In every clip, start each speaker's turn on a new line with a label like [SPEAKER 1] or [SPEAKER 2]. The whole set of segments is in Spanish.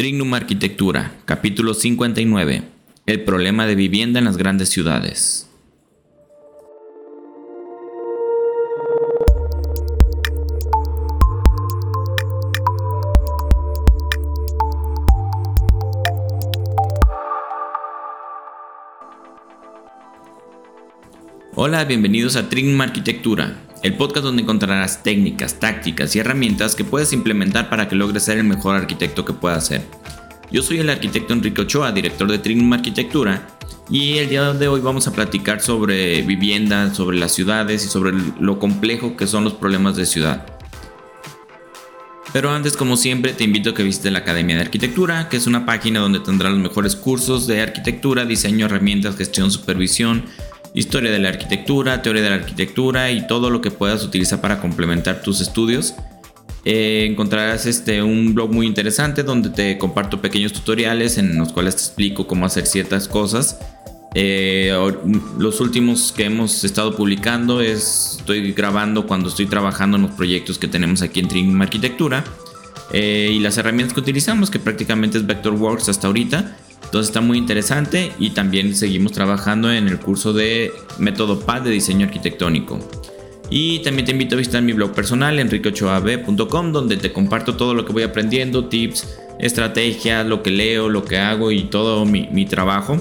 [SPEAKER 1] Trignum Arquitectura, capítulo 59. El problema de vivienda en las grandes ciudades. Hola, bienvenidos a Trignum Arquitectura, el podcast donde encontrarás técnicas, tácticas y herramientas que puedes implementar para que logres ser el mejor arquitecto que puedas ser. Yo soy el arquitecto Enrique Ochoa, director de Trignum Arquitectura, y el día de hoy vamos a platicar sobre vivienda, sobre las ciudades y sobre lo complejo que son los problemas de ciudad. Pero antes, como siempre, te invito a que visites la Academia de Arquitectura, que es una página donde tendrás los mejores cursos de arquitectura, diseño, herramientas, gestión, supervisión, historia de la arquitectura, teoría de la arquitectura y todo lo que puedas utilizar para complementar tus estudios. Eh, encontrarás este, un blog muy interesante donde te comparto pequeños tutoriales en los cuales te explico cómo hacer ciertas cosas. Eh, los últimos que hemos estado publicando es, estoy grabando cuando estoy trabajando en los proyectos que tenemos aquí en Trim Arquitectura eh, y las herramientas que utilizamos, que prácticamente es Vectorworks hasta ahorita. Entonces está muy interesante y también seguimos trabajando en el curso de método PAD de diseño arquitectónico. Y también te invito a visitar mi blog personal enriqueochoab.com donde te comparto todo lo que voy aprendiendo, tips, estrategias, lo que leo, lo que hago y todo mi, trabajo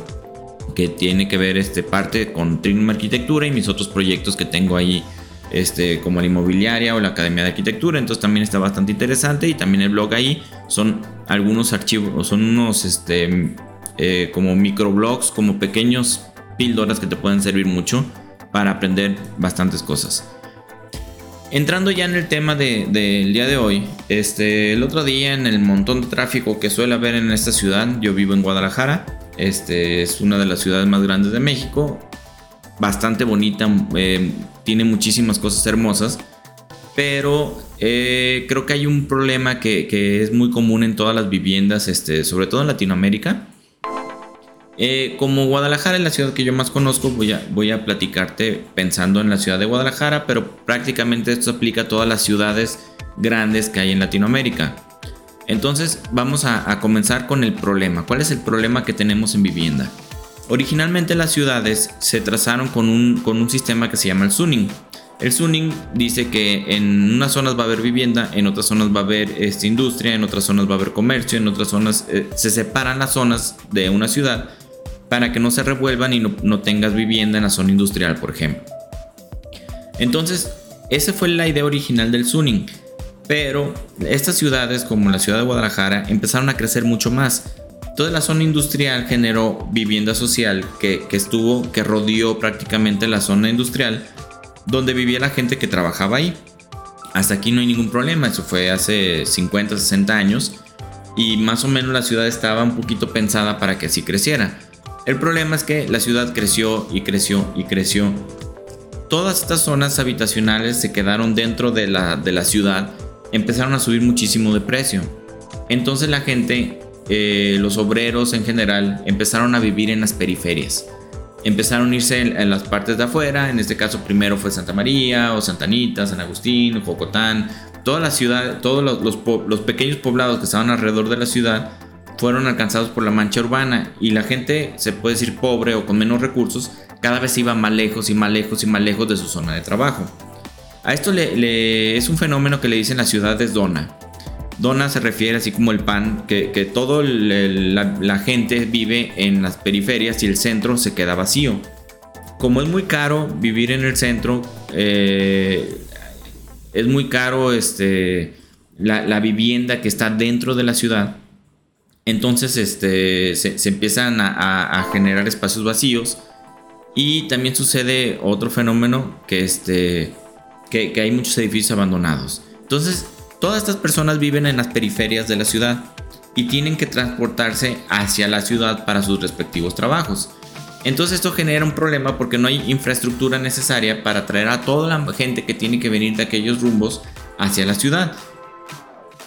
[SPEAKER 1] que tiene que ver este parte con Trinum Arquitectura y mis otros proyectos que tengo ahí este, como la inmobiliaria o la academia de arquitectura. Entonces también está bastante interesante y también el blog ahí son algunos archivos, son unos este, eh, como microblogs, como pequeños píldoras que te pueden servir mucho para aprender bastantes cosas. Entrando ya en el tema del día de hoy, este, el otro día en el montón de tráfico que suele haber en esta ciudad, yo vivo en Guadalajara, este, es una de las ciudades más grandes de México, bastante bonita, eh, tiene muchísimas cosas hermosas, pero eh, creo que hay un problema que, que, es muy común en todas las viviendas, este, sobre todo en Latinoamérica, eh, como Guadalajara es la ciudad que yo más conozco, voy a, platicarte pensando en la ciudad de Guadalajara, pero prácticamente esto aplica a todas las ciudades grandes que hay en Latinoamérica. Entonces vamos a, comenzar con el problema. ¿Cuál es el problema que tenemos en vivienda? Originalmente las ciudades se trazaron con un, sistema que se llama el zoning. El zoning dice que en unas zonas va a haber vivienda, en otras zonas va a haber este, industria, en otras zonas va a haber comercio, en otras zonas eh, se separan las zonas de una ciudad para que no se revuelvan y no, tengas vivienda en la zona industrial, por ejemplo. Entonces, esa fue la idea original del zoning. Pero estas ciudades, como la ciudad de Guadalajara, empezaron a crecer mucho más. Toda la zona industrial generó vivienda social que, que, estuvo, que rodeó prácticamente la zona industrial, donde vivía la gente que trabajaba ahí. Hasta aquí no hay ningún problema, eso fue hace 50, 60 años, y más o menos la ciudad estaba un poquito pensada para que así creciera. El problema es que la ciudad creció y creció y creció. Todas estas zonas habitacionales se quedaron dentro de la, de la ciudad, empezaron a subir muchísimo de precio. Entonces la gente, eh, los obreros en general, empezaron a vivir en las periferias. Empezaron a irse en, las partes de afuera, en este caso primero fue Santa María o Santa Anita, San Agustín, Jocotán, toda la ciudad, todos los, los pequeños poblados que estaban alrededor de la ciudad fueron alcanzados por la mancha urbana y la gente, se puede decir pobre o con menos recursos, cada vez iba más lejos y más lejos y más lejos de su zona de trabajo. A esto le, es un fenómeno que le dicen las ciudades dona. Dona se refiere así como el pan, que, que toda la, gente vive en las periferias y el centro se queda vacío. Como es muy caro vivir en el centro, eh, es muy caro este, la, la vivienda que está dentro de la ciudad, entonces este, se, empiezan a, generar espacios vacíos y también sucede otro fenómeno que, este, que, hay muchos edificios abandonados. Entonces todas estas personas viven en las periferias de la ciudad y tienen que transportarse hacia la ciudad para sus respectivos trabajos. Entonces esto genera un problema porque no hay infraestructura necesaria para traer a toda la gente que tiene que venir de aquellos rumbos hacia la ciudad.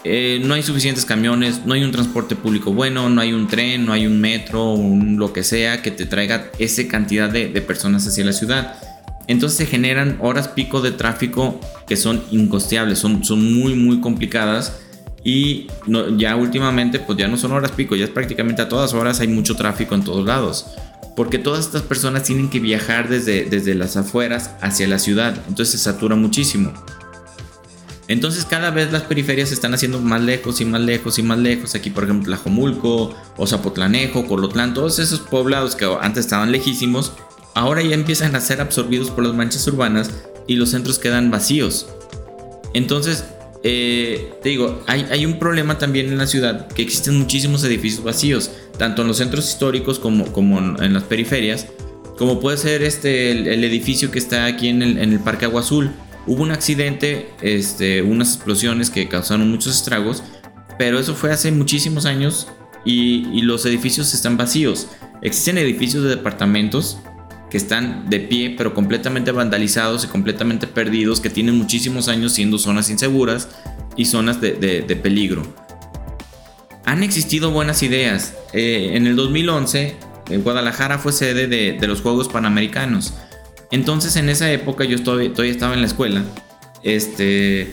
[SPEAKER 1] Eh, no hay suficientes camiones, no hay un transporte público bueno, no hay un tren, no hay un metro, lo que sea que te traiga esa cantidad de, personas hacia la ciudad. Entonces se generan horas pico de tráfico que son incosteables, son muy muy complicadas Y ya últimamente, pues ya no son horas pico, ya es prácticamente a todas horas hay mucho tráfico en todos lados. Porque todas estas personas tienen que viajar desde, desde las afueras hacia la ciudad. Entonces se satura muchísimo. Entonces cada vez las periferias se están haciendo más lejos y más lejos y más lejos. Aquí por ejemplo Tlajomulco o Zapotlanejo, Colotlán, todos esos poblados que antes estaban lejísimos, ahora ya empiezan a ser absorbidos por las manchas urbanas y los centros quedan vacíos. Entonces, eh, te digo, hay, un problema también en la ciudad que existen muchísimos edificios vacíos, tanto en los centros históricos como, en, las periferias, como puede ser este, el, edificio que está aquí en el Parque Agua Azul Hubo un accidente, este, unas explosiones que causaron muchos estragos, pero eso fue hace muchísimos años y, los edificios están vacíos. Existen edificios de departamentos que están de pie, pero completamente vandalizados y completamente perdidos, que tienen muchísimos años siendo zonas inseguras y zonas de, peligro. Han existido buenas ideas. Eh, en el 2011, en Guadalajara fue sede de, de los Juegos Panamericanos. Entonces en esa época yo todavía, estaba en la escuela. Este,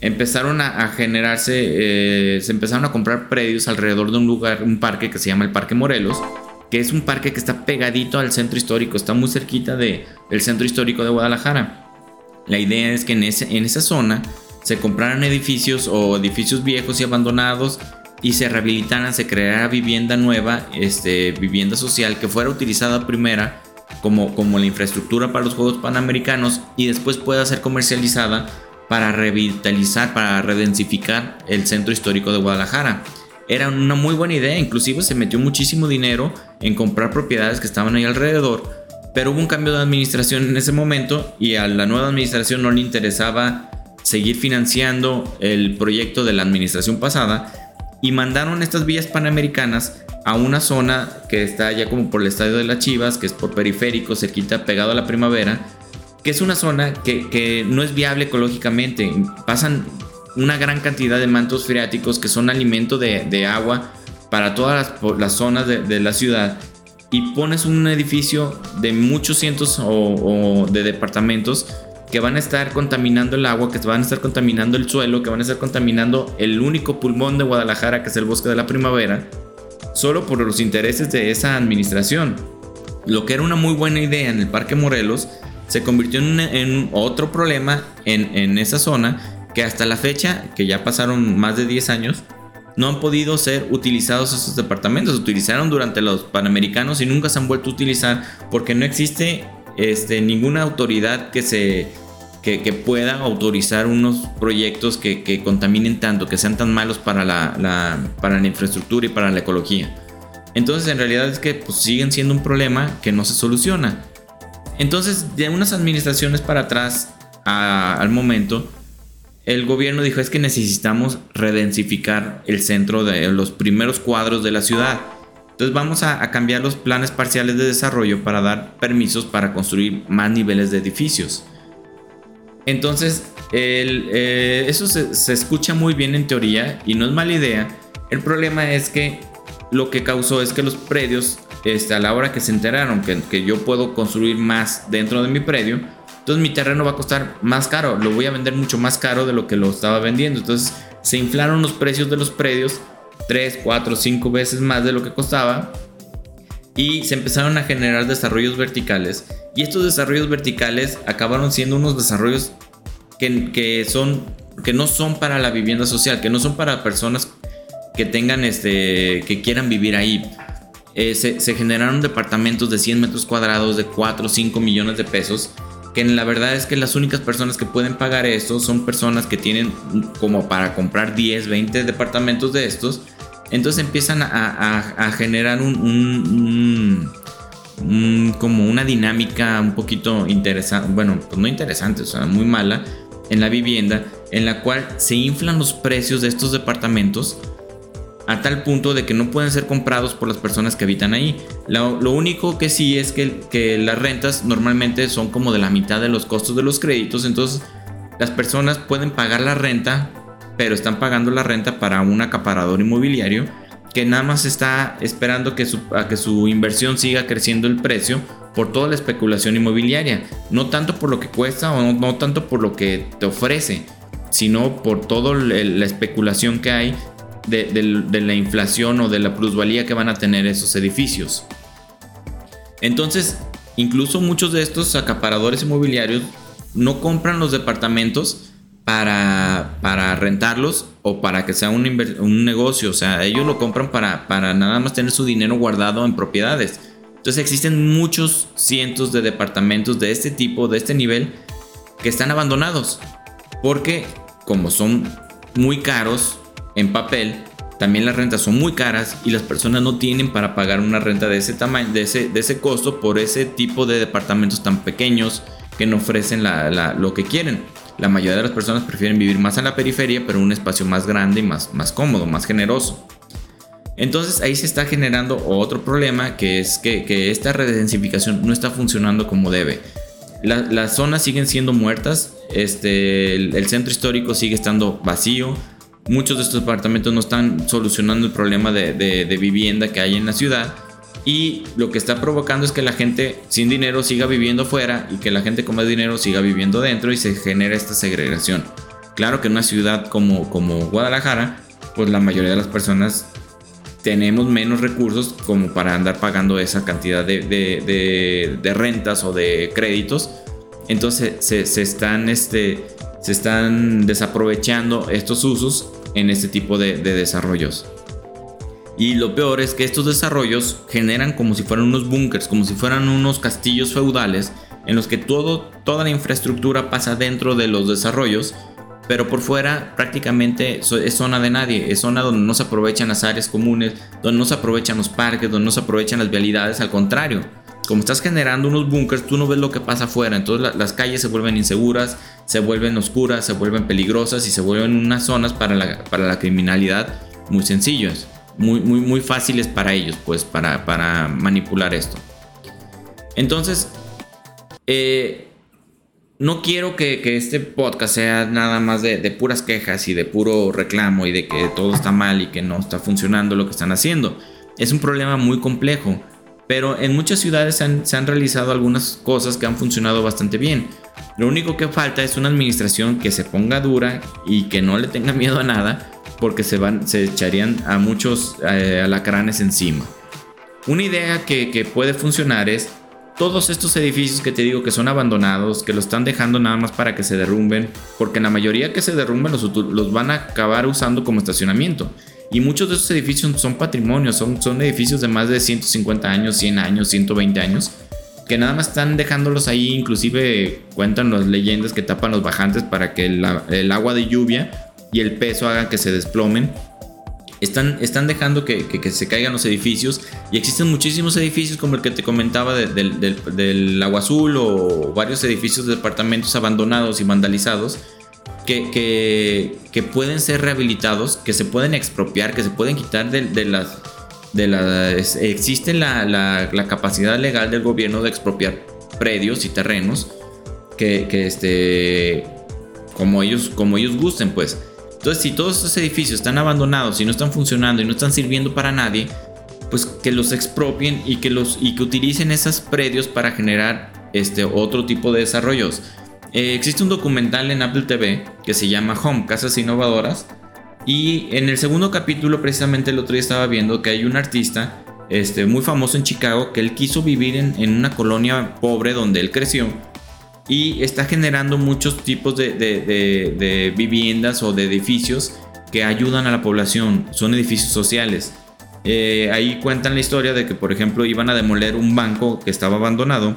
[SPEAKER 1] empezaron a, generarse, eh, se empezaron a comprar predios alrededor de un lugar, un parque que se llama el Parque Morelos, que es un parque que está pegadito al centro histórico, está muy cerquita del centro histórico de Guadalajara. La idea es que en, ese, en esa zona se compraran edificios o edificios viejos y abandonados y se rehabilitaran, se creara vivienda nueva, este, vivienda social que fuera utilizada primera como, como la infraestructura para los Juegos Panamericanos y después pueda ser comercializada para revitalizar, para redensificar el centro histórico de Guadalajara. Era una muy buena idea, inclusive se metió muchísimo dinero en comprar propiedades que estaban ahí alrededor, pero hubo un cambio de administración en ese momento y a la nueva administración no le interesaba seguir financiando el proyecto de la administración pasada y mandaron estas vías panamericanas a una zona que está ya como por el estadio de las Chivas, que es por periférico, cerquita, pegado a la primavera, que es una zona que, no es viable ecológicamente. Pasan una gran cantidad de mantos freáticos que son alimento de, agua para todas las, zonas de, la ciudad y pones un edificio de muchos cientos o, de departamentos que van a estar contaminando el agua, que van a estar contaminando el suelo, que van a estar contaminando el único pulmón de Guadalajara, que es el bosque de la primavera, solo por los intereses de esa administración. Lo que era una muy buena idea en el Parque Morelos se convirtió en, otro problema en, esa zona que hasta la fecha, que ya pasaron más de 10 años, no han podido ser utilizados esos departamentos. Se utilizaron durante los Panamericanos y nunca se han vuelto a utilizar porque no existe este, ninguna autoridad que se que, pueda autorizar unos proyectos que, contaminen tanto, que sean tan malos para la, para la infraestructura y para la ecología. Entonces en realidad es que pues, siguen siendo un problema que no se soluciona. Entonces de unas administraciones para atrás al momento, el gobierno dijo es que necesitamos redensificar el centro de los primeros cuadros de la ciudad. Entonces vamos a, cambiar los planes parciales de desarrollo para dar permisos para construir más niveles de edificios. Entonces, eh, eso se, escucha muy bien en teoría y no es mala idea. El problema es que lo que causó es que los predios, este, a la hora que se enteraron que, yo puedo construir más dentro de mi predio, entonces mi terreno va a costar más caro, lo voy a vender mucho más caro de lo que lo estaba vendiendo. Entonces se inflaron los precios de los predios 3, 4, 5 veces más de lo que costaba y se empezaron a generar desarrollos verticales y estos desarrollos verticales acabaron siendo unos desarrollos que, que, son, que no son para la vivienda social, que no son para personas que tengan este, que quieran vivir ahí. Eh, se, se, generaron departamentos de 100 metros cuadrados de 4 o 5 millones de pesos. Que la verdad es que las únicas personas que pueden pagar esto son personas que tienen como para comprar 10, 20 departamentos de estos. Entonces empiezan a, a, generar un como una dinámica un poquito interesante, bueno, pues no interesante, o sea, muy mala en la vivienda, en la cual se inflan los precios de estos departamentos a tal punto de que no pueden ser comprados por las personas que habitan ahí. Lo, único que sí es que, que, las rentas normalmente son como de la mitad de los costos de los créditos, entonces las personas pueden pagar la renta, pero están pagando la renta para un acaparador inmobiliario que nada más está esperando que su, a que su inversión siga creciendo el precio por toda la especulación inmobiliaria, no tanto por lo que cuesta o no, tanto por lo que te ofrece. sino por toda la especulación que hay de, la inflación o de la plusvalía que van a tener esos edificios. Entonces, incluso muchos de estos acaparadores inmobiliarios no compran los departamentos para, rentarlos o para que sea un, negocio. O sea, ellos lo compran para nada más tener su dinero guardado en propiedades. Entonces existen muchos cientos de departamentos de este tipo, de este nivel, que están abandonados. Porque como son muy caros en papel, también las rentas son muy caras y las personas no tienen para pagar una renta de ese tamaño, de ese, de ese costo por ese tipo de departamentos tan pequeños que no ofrecen lo que quieren. La mayoría de las personas prefieren vivir más en la periferia, pero un espacio más grande y más, más cómodo, más generoso. Entonces ahí se está generando otro problema que es que, esta redensificación no está funcionando como debe. las zonas siguen siendo muertas, este, el, centro histórico sigue estando vacío, muchos de estos departamentos no están solucionando el problema de, vivienda que hay en la ciudad y lo que está provocando es que la gente sin dinero siga viviendo fuera y que la gente con más dinero siga viviendo dentro y se genera esta segregación. Claro que en una ciudad como, como Guadalajara, pues la mayoría de las personas tenemos menos recursos como para andar pagando esa cantidad de, rentas o de créditos. Entonces se, están, este, se están desaprovechando estos usos en este tipo de, desarrollos. Y lo peor es que estos desarrollos generan como si fueran unos búnkers, como si fueran unos castillos feudales en los que todo, toda la infraestructura pasa dentro de los desarrollos pero por fuera prácticamente es zona de nadie, es zona donde no se aprovechan las áreas comunes, donde no se aprovechan los parques, donde no se aprovechan las vialidades, al contrario. Como estás generando unos bunkers, tú no ves lo que pasa afuera, entonces las calles se vuelven inseguras, se vuelven oscuras, se vuelven peligrosas y se vuelven unas zonas para la, para la criminalidad muy sencillas, muy, muy, muy fáciles para ellos, pues para, para manipular esto. Entonces, eh, no quiero que, este podcast sea nada más de, puras quejas y de puro reclamo y de que todo está mal y que no está funcionando lo que están haciendo. Es un problema muy complejo, pero en muchas ciudades se han, realizado algunas cosas que han funcionado bastante bien. Lo único que falta es una administración que se ponga dura y que no le tenga miedo a nada, porque se, van, se echarían a muchos eh, alacranes encima. Una idea que, que puede funcionar es todos estos edificios que te digo que son abandonados, que los están dejando nada más para que se derrumben, porque la mayoría que se derrumben los, van a acabar usando como estacionamiento. Y muchos de esos edificios son patrimonios, son, edificios de más de 150 años, 100 años, 120 años, que nada más están dejándolos ahí, inclusive cuentan las leyendas que tapan los bajantes para que el agua de lluvia y el peso hagan que se desplomen están, están dejando que, se caigan los edificios y existen muchísimos edificios como el que te comentaba del, Agua Azul o varios edificios de departamentos abandonados y vandalizados que, que, pueden ser rehabilitados, que se pueden expropiar, que se pueden quitar de, las... De las existe la, la, capacidad legal del gobierno de expropiar predios y terrenos que, que este, como, ellos, como ellos gusten, pues. Entonces, si todos estos edificios están abandonados y no están funcionando y no están sirviendo para nadie, pues que los expropien y que, los, y que utilicen esos predios para generar este otro tipo de desarrollos. Eh, existe un documental en Apple TV que se llama Home, Casas Innovadoras. Y en el segundo capítulo, precisamente el otro día estaba viendo que hay un artista este, muy famoso en Chicago que él quiso vivir en, en una colonia pobre donde él creció y está generando muchos tipos de, viviendas o de edificios que ayudan a la población, son edificios sociales. Eh, ahí cuentan la historia de que, por ejemplo, iban a demoler un banco que estaba abandonado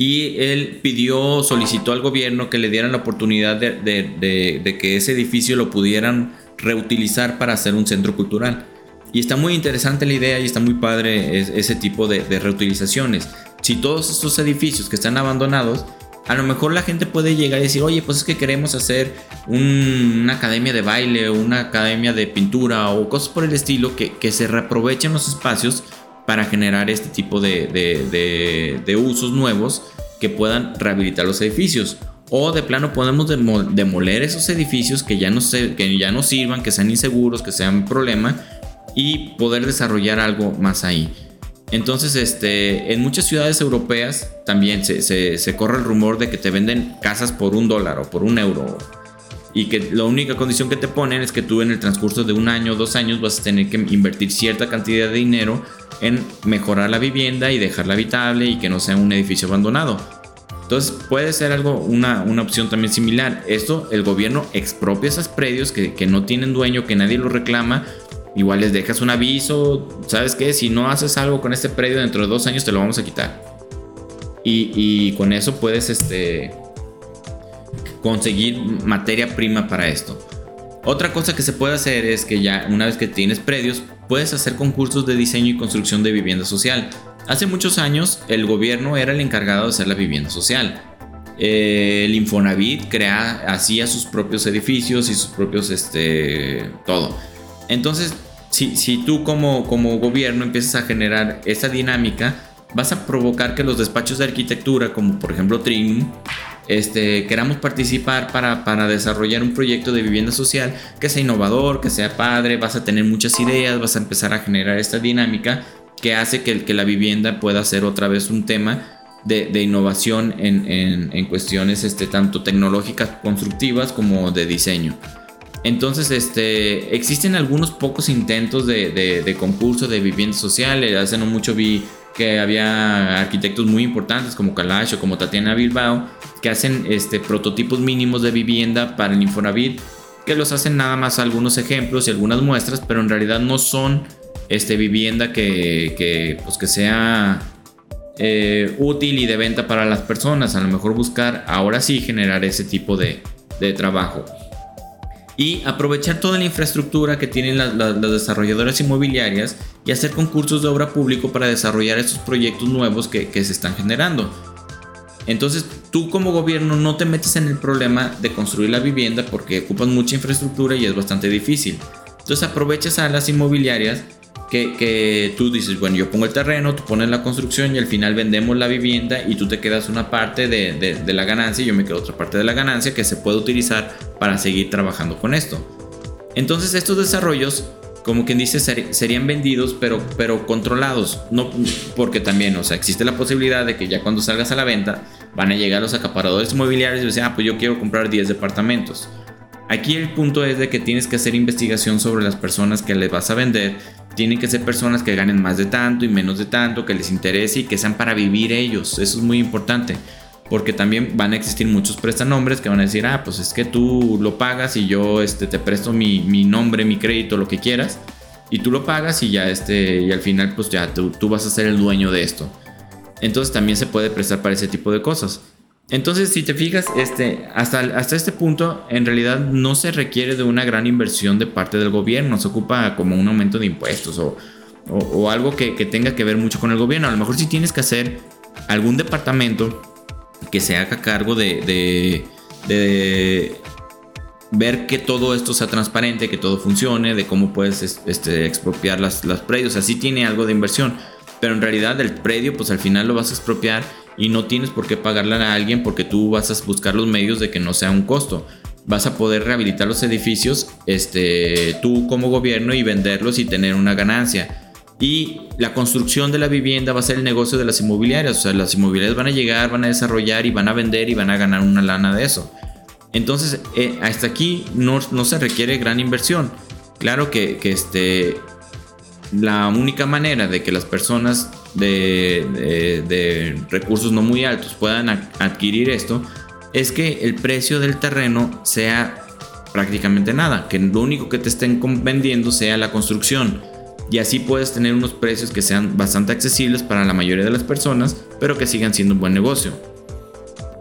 [SPEAKER 1] y él pidió, solicitó al gobierno que le dieran la oportunidad de, que ese edificio lo pudieran reutilizar para hacer un centro cultural. Y está muy interesante la idea y está muy padre ese tipo de, reutilizaciones si todos estos edificios que están abandonados, a lo mejor la gente puede llegar y decir, oye, pues es que queremos hacer una academia de baile, una academia de pintura o cosas por el estilo que, se reaprovechen los espacios para generar este tipo de, usos nuevos que puedan rehabilitar los edificios. O de plano podemos demoler esos edificios que ya, no que ya no sirvan, que sean inseguros, que sean un problema y poder desarrollar algo más ahí. Entonces, este, en muchas ciudades europeas también se, corre el rumor de que te venden casas por un dólar o por un euro. y que la única condición que te ponen es que tú en el transcurso de un año o dos años vas a tener que invertir cierta cantidad de dinero en mejorar la vivienda y dejarla habitable y que no sea un edificio abandonado. Entonces puede ser algo, una, una opción también similar. Esto, el gobierno expropia esos predios que, que no tienen dueño, que nadie los reclama. Igual les dejas un aviso, ¿sabes qué? Si no haces algo con este predio dentro de dos años te lo vamos a quitar. Y, con eso puedes este, conseguir materia prima para esto. Otra cosa que se puede hacer es que ya una vez que tienes predios, puedes hacer concursos de diseño y construcción de vivienda social. Hace muchos años el gobierno era el encargado de hacer la vivienda social. el Infonavit crea, hacía sus propios edificios y sus propios, este, todo. Entonces, si, tú como, gobierno empiezas a generar esa dinámica, vas a provocar que los despachos de arquitectura, como por ejemplo Trinum, este, queramos participar para, desarrollar un proyecto de vivienda social que sea innovador, que sea padre, vas a tener muchas ideas, vas a empezar a generar esta dinámica que hace que, la vivienda pueda ser otra vez un tema de, innovación en, cuestiones este, tanto tecnológicas constructivas como de diseño. Entonces, este, existen algunos pocos intentos de, concurso de vivienda social. Hace no mucho vi que había arquitectos muy importantes como Kalash o como Tatiana Bilbao que hacen este, prototipos mínimos de vivienda para el Infonavit, que los hacen nada más algunos ejemplos y algunas muestras, pero en realidad no son este, vivienda que, pues sea eh, útil y de venta para las personas. A lo mejor buscar ahora sí generar ese tipo de trabajo. Y aprovechar toda la infraestructura que tienen las, desarrolladoras inmobiliarias y hacer concursos de obra público para desarrollar estos proyectos nuevos que, que se están generando. Entonces tú como gobierno no te metes en el problema de construir la vivienda porque ocupas mucha infraestructura y es bastante difícil. Entonces aprovechas a las inmobiliarias que, tú dices, bueno, yo pongo el terreno, tú pones la construcción y al final vendemos la vivienda y tú te quedas una parte de, de, la ganancia y yo me quedo otra parte de la ganancia que se puede utilizar para seguir trabajando con esto. Entonces estos desarrollos como quien dice, ser, serían vendidos, pero, pero controlados. No, porque también, o sea, existe la posibilidad de que ya cuando salgas a la venta, van a llegar los acaparadores inmobiliarios y decir, ah, pues yo quiero comprar 10 departamentos. Aquí el punto es de que tienes que hacer investigación sobre las personas que les vas a vender. Tienen que ser personas que ganen más de tanto y menos de tanto, que les interese y que sean para vivir ellos. Eso es muy importante. Porque también van a existir muchos prestanombres que van a decir, ah, pues es que tú lo pagas y yo este, te presto mi, mi nombre, mi crédito, lo que quieras. Y tú lo pagas y ya este, y al final pues ya tú, tú vas a ser el dueño de esto. Entonces también se puede prestar para ese tipo de cosas. Entonces, si te fijas, este, hasta, hasta este punto, en realidad no se requiere de una gran inversión de parte del gobierno, se ocupa como un aumento de impuestos o, o, algo que, tenga que ver mucho con el gobierno. A lo mejor si tienes que hacer algún departamento que se haga cargo de, de, de ver que todo esto sea transparente, que todo funcione, de cómo puedes este, expropiar las, las predios. Así tiene algo de inversión, pero en realidad el predio, pues al final lo vas a expropiar y no tienes por qué pagarle a alguien porque tú vas a buscar los medios de que no sea un costo. Vas a poder rehabilitar los edificios, este, tú como gobierno y venderlos y tener una ganancia y la construcción de la vivienda va a ser el negocio de las inmobiliarias. O sea, las inmobiliarias van a llegar, van a desarrollar y van a vender y van a ganar una lana de eso. Entonces, eh, hasta aquí no, no, se requiere gran inversión. Claro que, que, este, la única manera de que las personas de, de, recursos no muy altos puedan adquirir esto es que el precio del terreno sea prácticamente nada, que lo único que te estén vendiendo sea la construcción y así puedes tener unos precios que sean bastante accesibles para la mayoría de las personas, pero que sigan siendo un buen negocio.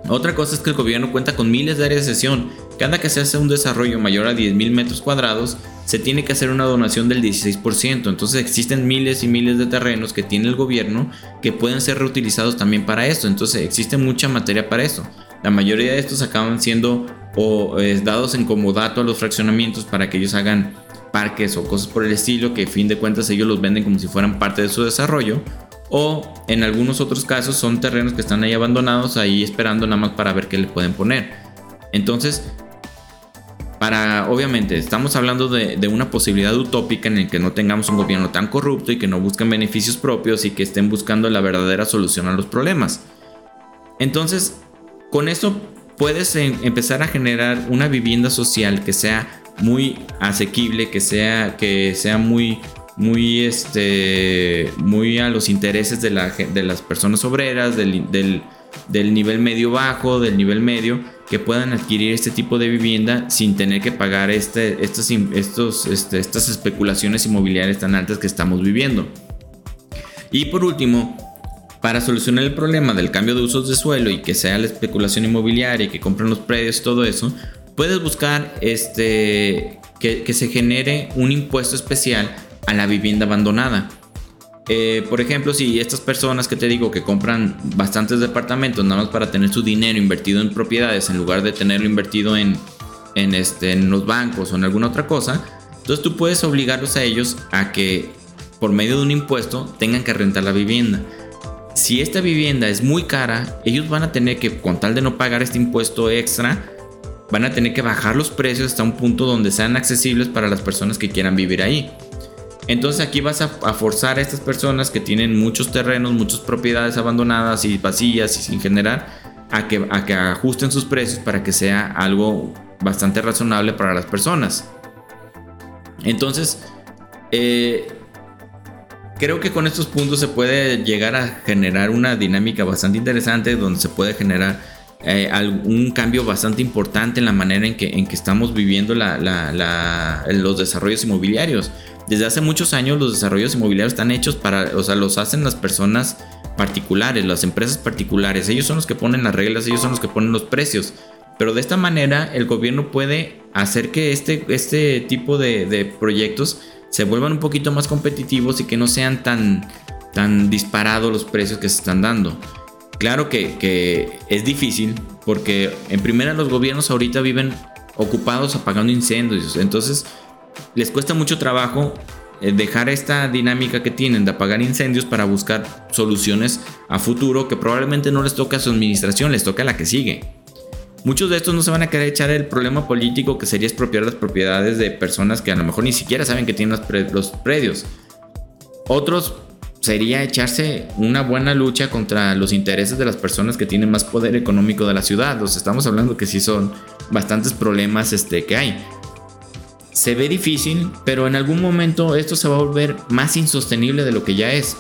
[SPEAKER 1] Otra cosa es que el gobierno cuenta con miles de áreas de sesión. Cada que se hace un desarrollo mayor a 10.000 metros cuadrados, se tiene que hacer una donación del 16%. Entonces existen miles y miles de terrenos que tiene el gobierno que pueden ser reutilizados también para esto. Entonces existe mucha materia para eso. La mayoría de estos acaban siendo o, eh, dados en comodato a los fraccionamientos para que ellos hagan parques o cosas por el estilo que a fin de cuentas ellos los venden como si fueran parte de su desarrollo o en algunos otros casos son terrenos que están ahí abandonados ahí esperando nada más para ver qué le pueden poner. Entonces para obviamente estamos hablando de, una posibilidad utópica en el que no tengamos un gobierno tan corrupto y que no busquen beneficios propios y que estén buscando la verdadera solución a los problemas. Entonces con esto puedes empezar a generar una vivienda social que sea muy asequible, que sea, que sea muy, muy, este, muy a los intereses de, la, de las personas obreras, del, del, nivel medio bajo, del nivel medio, que puedan adquirir este tipo de vivienda sin tener que pagar este, estos, estos, este, estas especulaciones inmobiliarias tan altas que estamos viviendo. Y por último, para solucionar el problema del cambio de usos de suelo y que sea la especulación inmobiliaria y que compren los predios y todo eso, puedes buscar este, que, se genere un impuesto especial a la vivienda abandonada. Eh, por ejemplo, si estas personas que te digo que compran bastantes departamentos nada más para tener su dinero invertido en propiedades en lugar de tenerlo invertido en, en, este, en los bancos o en alguna otra cosa, entonces tú puedes obligarlos a ellos a que por medio de un impuesto tengan que rentar la vivienda. Si esta vivienda es muy cara, ellos van a tener que, con tal de no pagar este impuesto extra, van a tener que bajar los precios hasta un punto donde sean accesibles para las personas que quieran vivir ahí. Entonces aquí vas a, forzar a estas personas que tienen muchos terrenos, muchas propiedades abandonadas y vacías y sin generar, a que, ajusten sus precios para que sea algo bastante razonable para las personas. Entonces, eh, creo que con estos puntos se puede llegar a generar una dinámica bastante interesante donde se puede generar eh, un cambio bastante importante en la manera en que estamos viviendo los desarrollos inmobiliarios. Desde hace muchos años los desarrollos inmobiliarios están hechos para, o sea, los hacen las personas particulares, las empresas particulares. Ellos son los que ponen las reglas, ellos son los que ponen los precios. Pero de esta manera el gobierno puede hacer que este, este tipo de, proyectos se vuelvan un poquito más competitivos y que no sean tan, tan disparados los precios que se están dando. Claro que, es difícil porque en primera los gobiernos ahorita viven ocupados apagando incendios, entonces les cuesta mucho trabajo eh, dejar esta dinámica que tienen de apagar incendios para buscar soluciones a futuro que probablemente no les toca a su administración, les toca a la que sigue. Muchos de estos no se van a querer echar el problema político que sería expropiar las propiedades de personas que a lo mejor ni siquiera saben que tienen los predios. Otros sería echarse una buena lucha contra los intereses de las personas que tienen más poder económico de la ciudad. O estamos hablando que sí son bastantes problemas este, que hay. Se ve difícil, pero en algún momento esto se va a volver más insostenible de lo que ya es.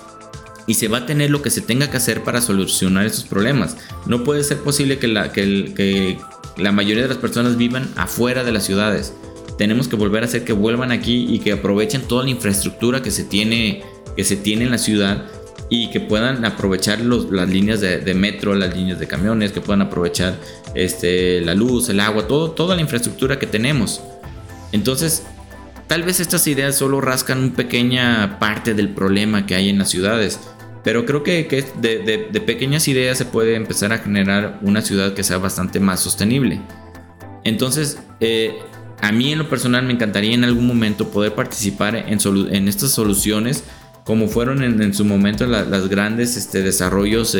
[SPEAKER 1] Y se va a tener lo que se tenga que hacer para solucionar estos problemas. No puede ser posible que la, que la mayoría de las personas vivan afuera de las ciudades. Tenemos que volver a hacer que vuelvan aquí y que aprovechen toda la infraestructura que se tiene que se tiene en la ciudad y que puedan aprovechar las líneas de, metro, las líneas de camiones, que puedan aprovechar este, la luz, el agua, todo, toda la infraestructura que tenemos. Entonces, tal vez estas ideas solo rascan una pequeña parte del problema que hay en las ciudades, pero creo que, de, pequeñas ideas se puede empezar a generar una ciudad que sea bastante más sostenible. Entonces, eh, a mí en lo personal me encantaría en algún momento poder participar en, estas soluciones como fueron en, su momento las grandes este, desarrollos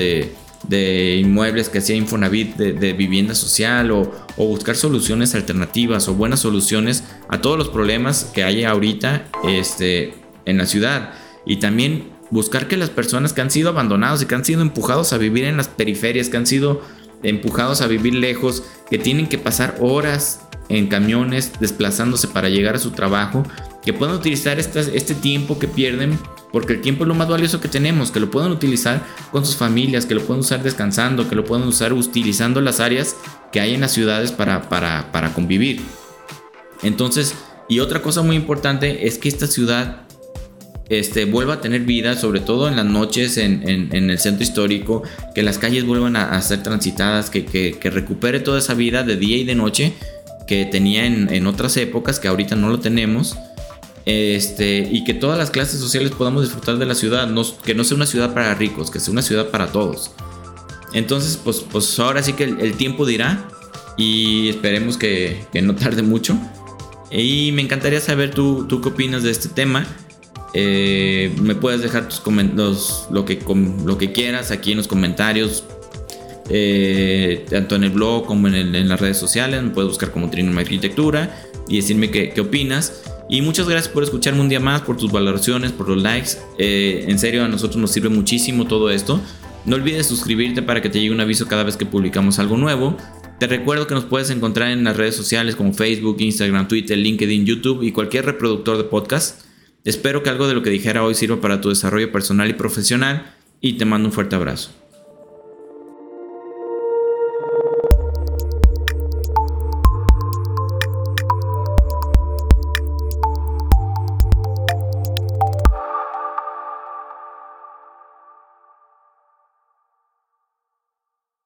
[SPEAKER 1] de inmuebles que hacía Infonavit de, vivienda social o, buscar soluciones alternativas o buenas soluciones a todos los problemas que hay ahorita este, en la ciudad. Y también buscar que las personas que han sido abandonados y que han sido empujados a vivir en las periferias, que han sido empujados a vivir lejos, que tienen que pasar horas en camiones desplazándose para llegar a su trabajo, que puedan utilizar este tiempo que pierden porque el tiempo es lo más valioso que tenemos, que lo puedan utilizar con sus familias, que lo puedan usar descansando, que lo puedan usar utilizando las áreas que hay en las ciudades para, para, convivir. Entonces, y otra cosa muy importante es que esta ciudad este, vuelva a tener vida, sobre todo en las noches en, el centro histórico, que las calles vuelvan a, ser transitadas, que, que, recupere toda esa vida de día y de noche que tenía en, en otras épocas, que ahorita no lo tenemos este, y que todas las clases sociales podamos disfrutar de la ciudad, que no sea una ciudad para ricos, que sea una ciudad para todos. Entonces, pues, pues ahora sí que el, tiempo dirá y esperemos que, no tarde mucho. Y me encantaría saber tú, tú qué opinas de este tema. Eh, me puedes dejar tus lo que, lo que quieras aquí en los comentarios, eh, tanto en el blog como en, las redes sociales. Me puedes buscar como Trinoma Arquitectura y decirme qué opinas. Y muchas gracias por escucharme un día más, por tus valoraciones, por los likes. Eh, en serio, a nosotros nos sirve muchísimo todo esto. No olvides suscribirte para que te llegue un aviso cada vez que publicamos algo nuevo. Te recuerdo que nos puedes encontrar en las redes sociales como Facebook, Instagram, Twitter, LinkedIn, YouTube y cualquier reproductor de podcast. Espero que algo de lo que dijera hoy sirva para tu desarrollo personal y profesional y te mando un fuerte abrazo.